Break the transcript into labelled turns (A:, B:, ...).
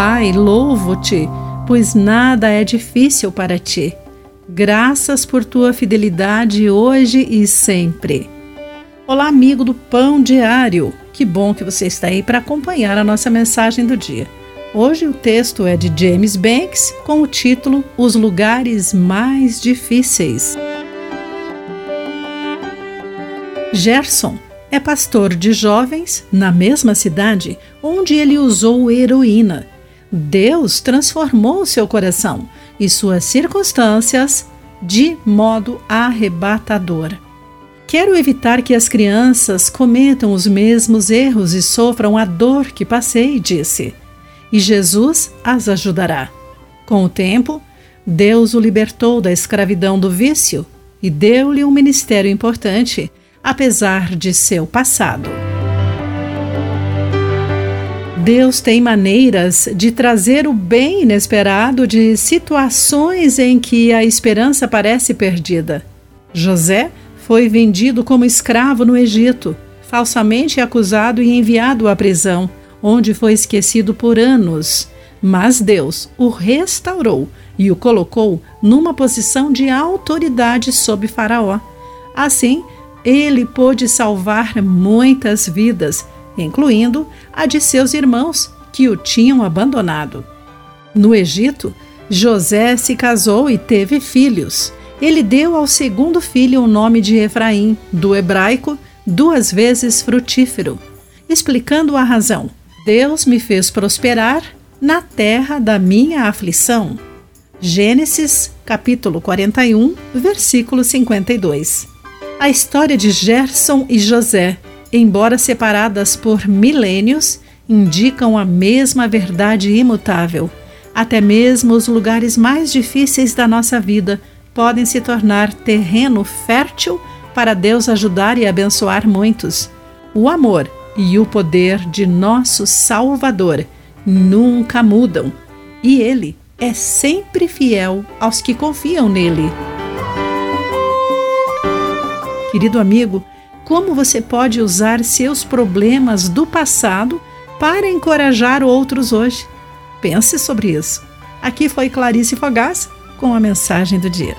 A: Pai, louvo-te, pois nada é difícil para ti. Graças por tua fidelidade hoje e sempre. Olá, amigo do Pão Diário. Que bom que você está aí para acompanhar a nossa mensagem do dia. Hoje o texto é de James Banks com o título Os Lugares Mais Difíceis. Gerson é pastor de jovens na mesma cidade onde ele usou heroína. Deus transformou seu coração e suas circunstâncias de modo arrebatador. Quero evitar que as crianças cometam os mesmos erros e sofram a dor que passei, disse. E Jesus as ajudará. Com o tempo, Deus o libertou da escravidão do vício e deu-lhe um ministério importante apesar de seu passado. Deus tem maneiras de trazer o bem inesperado de situações em que a esperança parece perdida. José foi vendido como escravo no Egito, falsamente acusado e enviado à prisão, onde foi esquecido por anos. Mas Deus o restaurou e o colocou numa posição de autoridade sob Faraó. Assim, ele pôde salvar muitas vidas, incluindo a de seus irmãos que o tinham abandonado. No Egito, José se casou e teve filhos. Ele deu ao segundo filho o nome de Efraim, do hebraico, duas vezes frutífero, explicando a razão. Deus me fez prosperar na terra da minha aflição. Gênesis, capítulo 41, versículo 52. A história de Gerson e José, embora separadas por milênios, indicam a mesma verdade imutável. Até mesmo os lugares mais difíceis da nossa vida podem se tornar terreno fértil para Deus ajudar e abençoar muitos. O amor e o poder de nosso Salvador nunca mudam, e Ele é sempre fiel aos que confiam nele. Querido amigo, como você pode usar seus problemas do passado para encorajar outros hoje? Pense sobre isso. Aqui foi Clarice Fogás com a mensagem do dia.